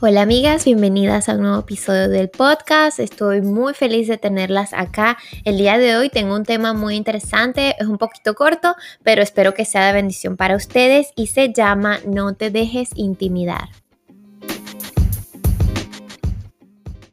Hola amigas, bienvenidas a un nuevo episodio del podcast. Estoy muy feliz de tenerlas acá. El día de hoy tengo un tema muy interesante, es un poquito corto, pero espero que sea de bendición para ustedes y se llama No te dejes intimidar.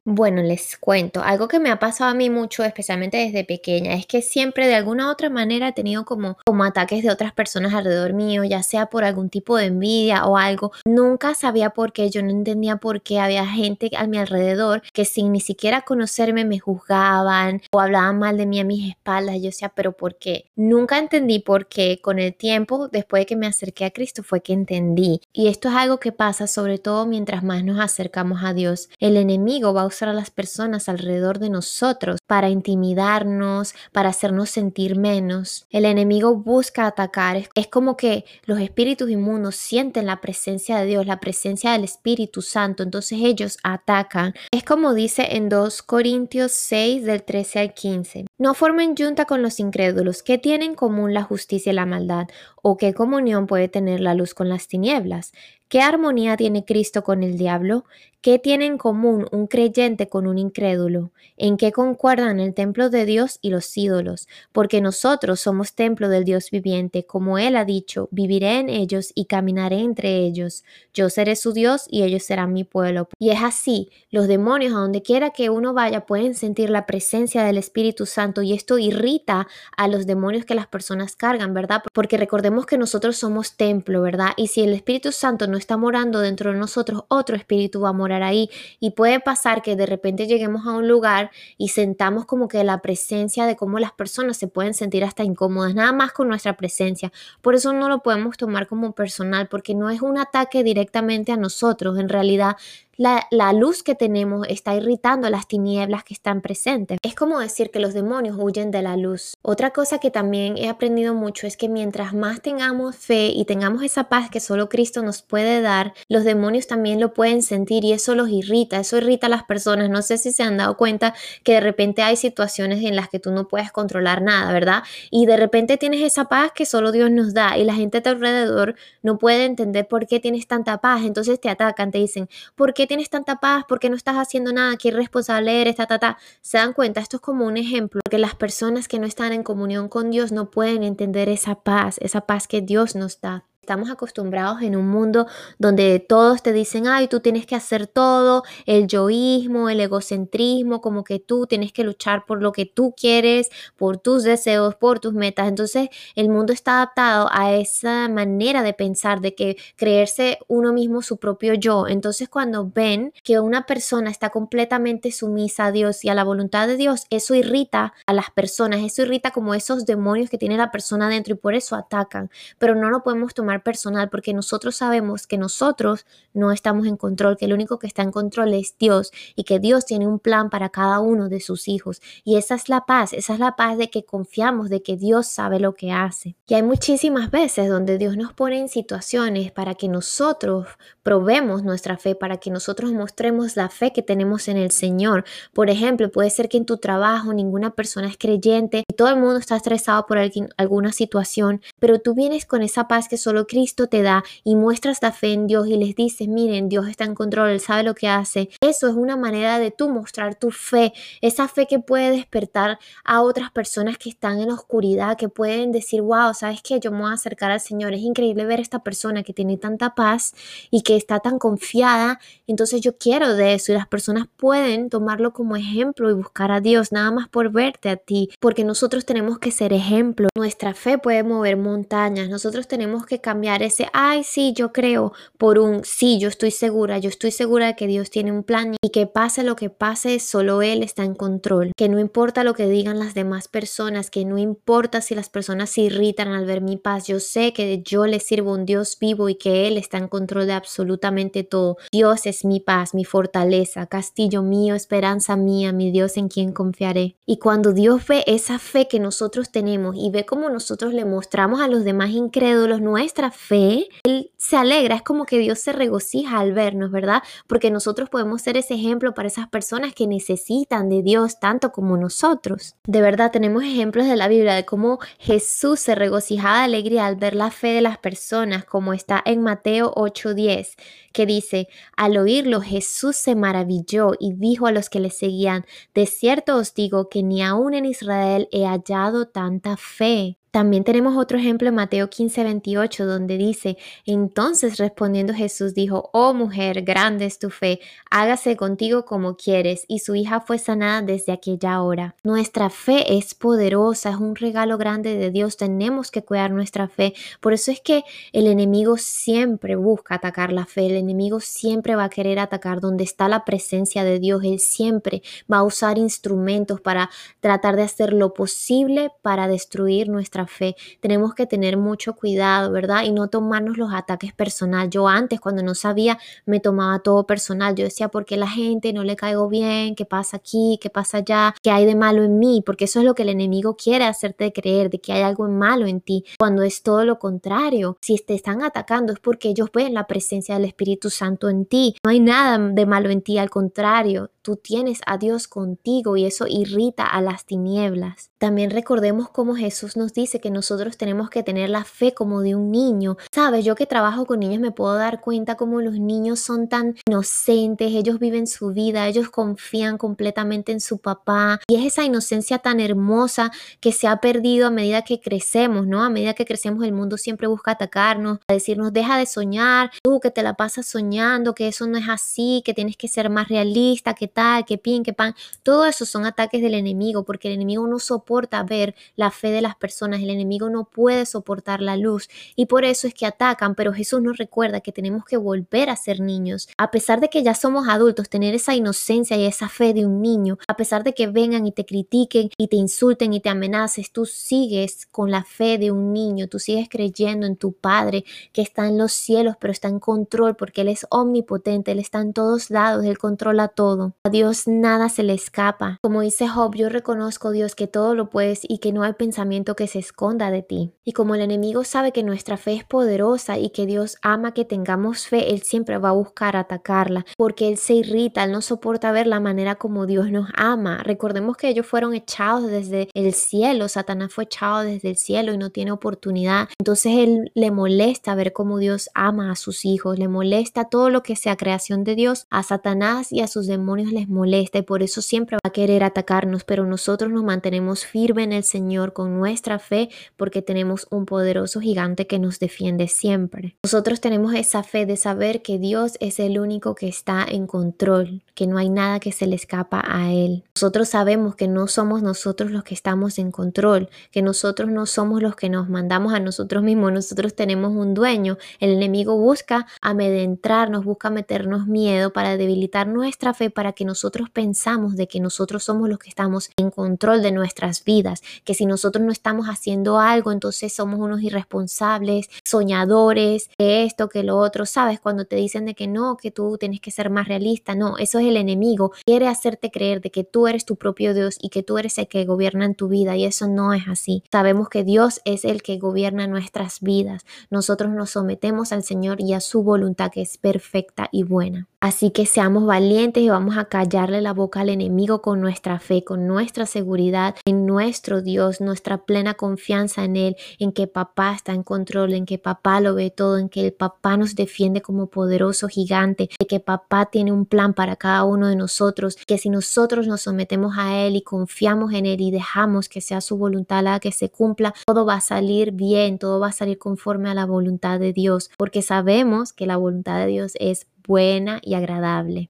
Bueno, les cuento, algo que me ha pasado a mí mucho, especialmente desde pequeña, es que siempre de alguna u otra manera he tenido como, como ataques de otras personas alrededor mío, ya sea por algún tipo de envidia o algo. Nunca sabía por qué, yo no entendía por qué había gente a mi alrededor que sin ni siquiera conocerme me juzgaban o hablaban mal de mí a mis espaldas. Yo decía, pero ¿por qué? Nunca entendí por qué. Con el tiempo, después de que me acerqué a Cristo, fue que entendí. Y esto es algo que pasa sobre todo mientras más nos acercamos a Dios. El enemigo va a a las personas alrededor de nosotros para intimidarnos, para hacernos sentir menos. El enemigo busca atacar. Es como que los espíritus inmundos sienten la presencia de Dios, la presencia del Espíritu Santo, entonces ellos atacan. Es como dice en 2 Corintios 6 del 13 al 15. No formen junta con los incrédulos. ¿Qué tienen en común la justicia y la maldad? ¿O qué comunión puede tener la luz con las tinieblas? ¿Qué armonía tiene Cristo con el diablo? ¿Qué tiene en común un creyente con un incrédulo? ¿En qué concuerdan el templo de Dios y los ídolos? Porque nosotros somos templo del Dios viviente, como Él ha dicho, viviré en ellos y caminaré entre ellos. Yo seré su Dios y ellos serán mi pueblo. Y es así, los demonios a donde quiera que uno vaya pueden sentir la presencia del Espíritu Santo y esto irrita a los demonios que las personas cargan, ¿verdad? Porque recordemos que nosotros somos templo, ¿verdad? Y si el Espíritu Santo no está morando dentro de nosotros, otro espíritu va a morar ahí. Y puede pasar que de repente lleguemos a un lugar y sentamos como que la presencia de cómo las personas se pueden sentir hasta incómodas, nada más con nuestra presencia. Por eso no lo podemos tomar como personal, porque no es un ataque directamente a nosotros. En realidad la, luz que tenemos está irritando las tinieblas que están presentes. Es como decir que los demonios huyen de la luz. Otra cosa que también he aprendido mucho es que mientras más tengamos fe y tengamos esa paz que solo Cristo nos puede dar, los demonios también lo pueden sentir y eso los irrita, eso irrita a las personas. No sé si se han dado cuenta que de repente hay situaciones en las que tú no puedes controlar nada, ¿verdad? Y de repente tienes esa paz que solo Dios nos da y la gente a tu alrededor no puede entender por qué tienes tanta paz. Entonces te atacan, te dicen, ¿por qué tienes tanta paz? ¿Por qué no estás haciendo nada? ¿Qué irresponsable eres? Ta, ta, ta. Se dan cuenta, esto es como un ejemplo, porque las personas que no están en comunión con Dios no pueden entender esa paz, esa paz que Dios nos da. Estamos acostumbrados en un mundo donde todos te dicen, ay, tú tienes que hacer todo, el yoísmo, el egocentrismo, como que tú tienes que luchar por lo que tú quieres, por tus deseos, por tus metas. Entonces el mundo está adaptado a esa manera de pensar, de que creerse uno mismo su propio yo. Entonces cuando ven que una persona está completamente sumisa a Dios y a la voluntad de Dios, eso irrita a las personas, eso irrita como esos demonios que tiene la persona dentro y por eso atacan. Pero no lo podemos tomar personal porque nosotros sabemos que nosotros no estamos en control, que el único que está en control es Dios y que Dios tiene un plan para cada uno de sus hijos. Y esa es la paz, esa es la paz de que confiamos, de que Dios sabe lo que hace. Y hay muchísimas veces donde Dios nos pone en situaciones para que nosotros probemos nuestra fe, para que nosotros mostremos la fe que tenemos en el Señor. Por ejemplo, puede ser que en tu trabajo ninguna persona es creyente y todo el mundo está estresado por alguna situación, pero tú vienes con esa paz que solo Cristo te da y muestras la fe en Dios y les dices, miren, Dios está en control, Él sabe lo que hace. Eso es una manera de tú mostrar tu fe, esa fe que puede despertar a otras personas que están en la oscuridad, que pueden decir, wow, ¿sabes qué? Yo me voy a acercar al Señor. Es increíble ver a esta persona que tiene tanta paz y que está tan confiada. Entonces yo quiero de eso y las personas pueden tomarlo como ejemplo y buscar a Dios nada más por verte a ti, porque nosotros tenemos que ser ejemplo. Nuestra fe puede mover montañas, nosotros tenemos que cambiar ese, ay, sí, yo creo, por un, sí, yo estoy segura, yo estoy segura de que Dios tiene un plan y que pase lo que pase, solo Él está en control. Que no importa lo que digan las demás personas, que no importa si las personas se irritan al ver mi paz, yo sé que yo le sirvo a un Dios vivo y que Él está en control de absolutamente todo. Dios es mi paz, mi fortaleza, castillo mío, esperanza mía, mi Dios en quien confiaré. Y cuando Dios ve esa fe que nosotros tenemos y ve cómo nosotros le mostramos a los demás incrédulos nuestra fe, Él se alegra, es como que Dios se regocija al vernos, ¿verdad? Porque nosotros podemos ser ese ejemplo para esas personas que necesitan de Dios tanto como nosotros. De verdad, tenemos ejemplos de la Biblia de cómo Jesús se regocijaba de alegría al ver la fe de las personas, como está en Mateo 8:10, que dice, al oírlo Jesús se maravilló y dijo a los que le seguían, de cierto os digo que ni aún en Israel he hallado tanta fe. También tenemos otro ejemplo en Mateo 15, 28, donde dice, entonces respondiendo Jesús dijo, oh mujer, grande es tu fe, hágase contigo como quieres, y su hija fue sanada desde aquella hora. Nuestra fe es poderosa, es un regalo grande de Dios, tenemos que cuidar nuestra fe. Por eso es que el enemigo siempre busca atacar la fe, el enemigo siempre va a querer atacar donde está la presencia de Dios, él siempre va a usar instrumentos para tratar de hacer lo posible para destruir nuestra fe. Tenemos que tener mucho cuidado, ¿verdad? Y no tomarnos los ataques personal. Yo antes, cuando no sabía, me tomaba todo personal. Yo decía, ¿por qué la gente no le caigo bien? ¿Qué pasa aquí? ¿Qué pasa allá? ¿Qué hay de malo en mí? Porque eso es lo que el enemigo quiere hacerte creer, de que hay algo malo en ti, cuando es todo lo contrario. Si te están atacando es porque ellos ven la presencia del Espíritu Santo en ti. No hay nada de malo en ti, al contrario, tú tienes a Dios contigo y eso irrita a las tinieblas. También recordemos cómo Jesús nos dice que nosotros tenemos que tener la fe como de un niño. Sabes, yo que trabajo con niños me puedo dar cuenta cómo los niños son tan inocentes, ellos viven su vida, ellos confían completamente en su papá y es esa inocencia tan hermosa que se ha perdido a medida que crecemos, ¿no? A medida que crecemos el mundo siempre busca atacarnos, a decirnos deja de soñar, tú que te la pasas soñando, que eso no es así, que tienes que ser más realista, que tal, que pin, que pan. Todo eso son ataques del enemigo porque el enemigo no soporta ver la fe de las personas, el enemigo no puede soportar la luz y por eso es que atacan, pero Jesús nos recuerda que tenemos que volver a ser niños. A pesar de que ya somos adultos, tener esa inocencia y esa fe de un niño, a pesar de que vengan y te critiquen y te insulten y te amenaces, tú sigues con la fe de un niño, tú sigues creyendo en tu Padre que está en los cielos, pero está en control porque Él es omnipotente, Él está en todos lados, Él controla todo. A Dios nada se le escapa. Como dice Job, yo reconozco, Dios, que todo lo puedes y que no hay pensamiento que se esconda de ti. Y como el enemigo sabe que nuestra fe es poderosa y que Dios ama que tengamos fe, Él siempre va a buscar atacarla, porque Él se irrita, Él no soporta ver la manera como Dios nos ama. Recordemos que ellos fueron echados desde el cielo, Satanás fue echado desde el cielo y no tiene oportunidad. Entonces Él le molesta ver cómo Dios ama a sus hijos, le molesta todo lo que sea creación de Dios, a Satanás y a sus demonios les molesta y por eso siempre va a querer atacarnos, pero nosotros nos mantenemos firmes en el Señor con nuestra fe porque tenemos un poderoso gigante que nos defiende siempre. Nosotros tenemos esa fe de saber que Dios es el único que está en control, que no hay nada que se le escapa a Él. Nosotros sabemos que no somos nosotros los que estamos en control, que nosotros no somos los que nos mandamos a nosotros mismos, nosotros tenemos un dueño. El enemigo busca amedentrarnos, busca meternos miedo para debilitar nuestra fe, para que nosotros pensamos de que nosotros somos los que estamos en control de nuestras vidas, que si nosotros no estamos haciendo algo, entonces somos unos irresponsables, soñadores, que esto, que lo otro, ¿sabes? Cuando te dicen de que no, que tú tienes que ser más realista, no, eso es el enemigo, quiere hacerte creer de que tú eres tu propio Dios y que tú eres el que gobierna en tu vida y eso no es así. Sabemos que Dios es el que gobierna nuestras vidas. Nosotros nos sometemos al Señor y a su voluntad que es perfecta y buena. Así que seamos valientes y vamos a callarle la boca al enemigo con nuestra fe, con nuestra seguridad en nuestro Dios, nuestra plena confianza en Él, en que papá está en control, en que papá lo ve todo, en que el papá nos defiende como poderoso gigante, de que papá tiene un plan para cada uno de nosotros, que si nosotros nos sometemos a Él y confiamos en Él y dejamos que sea su voluntad la que se cumpla, todo va a salir bien, todo va a salir conforme a la voluntad de Dios, porque sabemos que la voluntad de Dios es buena y agradable.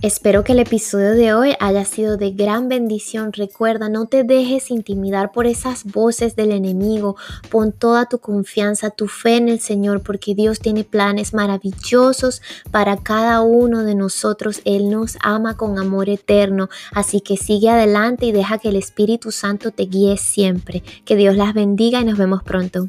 Espero que el episodio de hoy haya sido de gran bendición. Recuerda, no te dejes intimidar por esas voces del enemigo. Pon toda tu confianza, tu fe en el Señor, porque Dios tiene planes maravillosos para cada uno de nosotros. Él nos ama con amor eterno. Así que sigue adelante y deja que el Espíritu Santo te guíe siempre. Que Dios las bendiga y nos vemos pronto.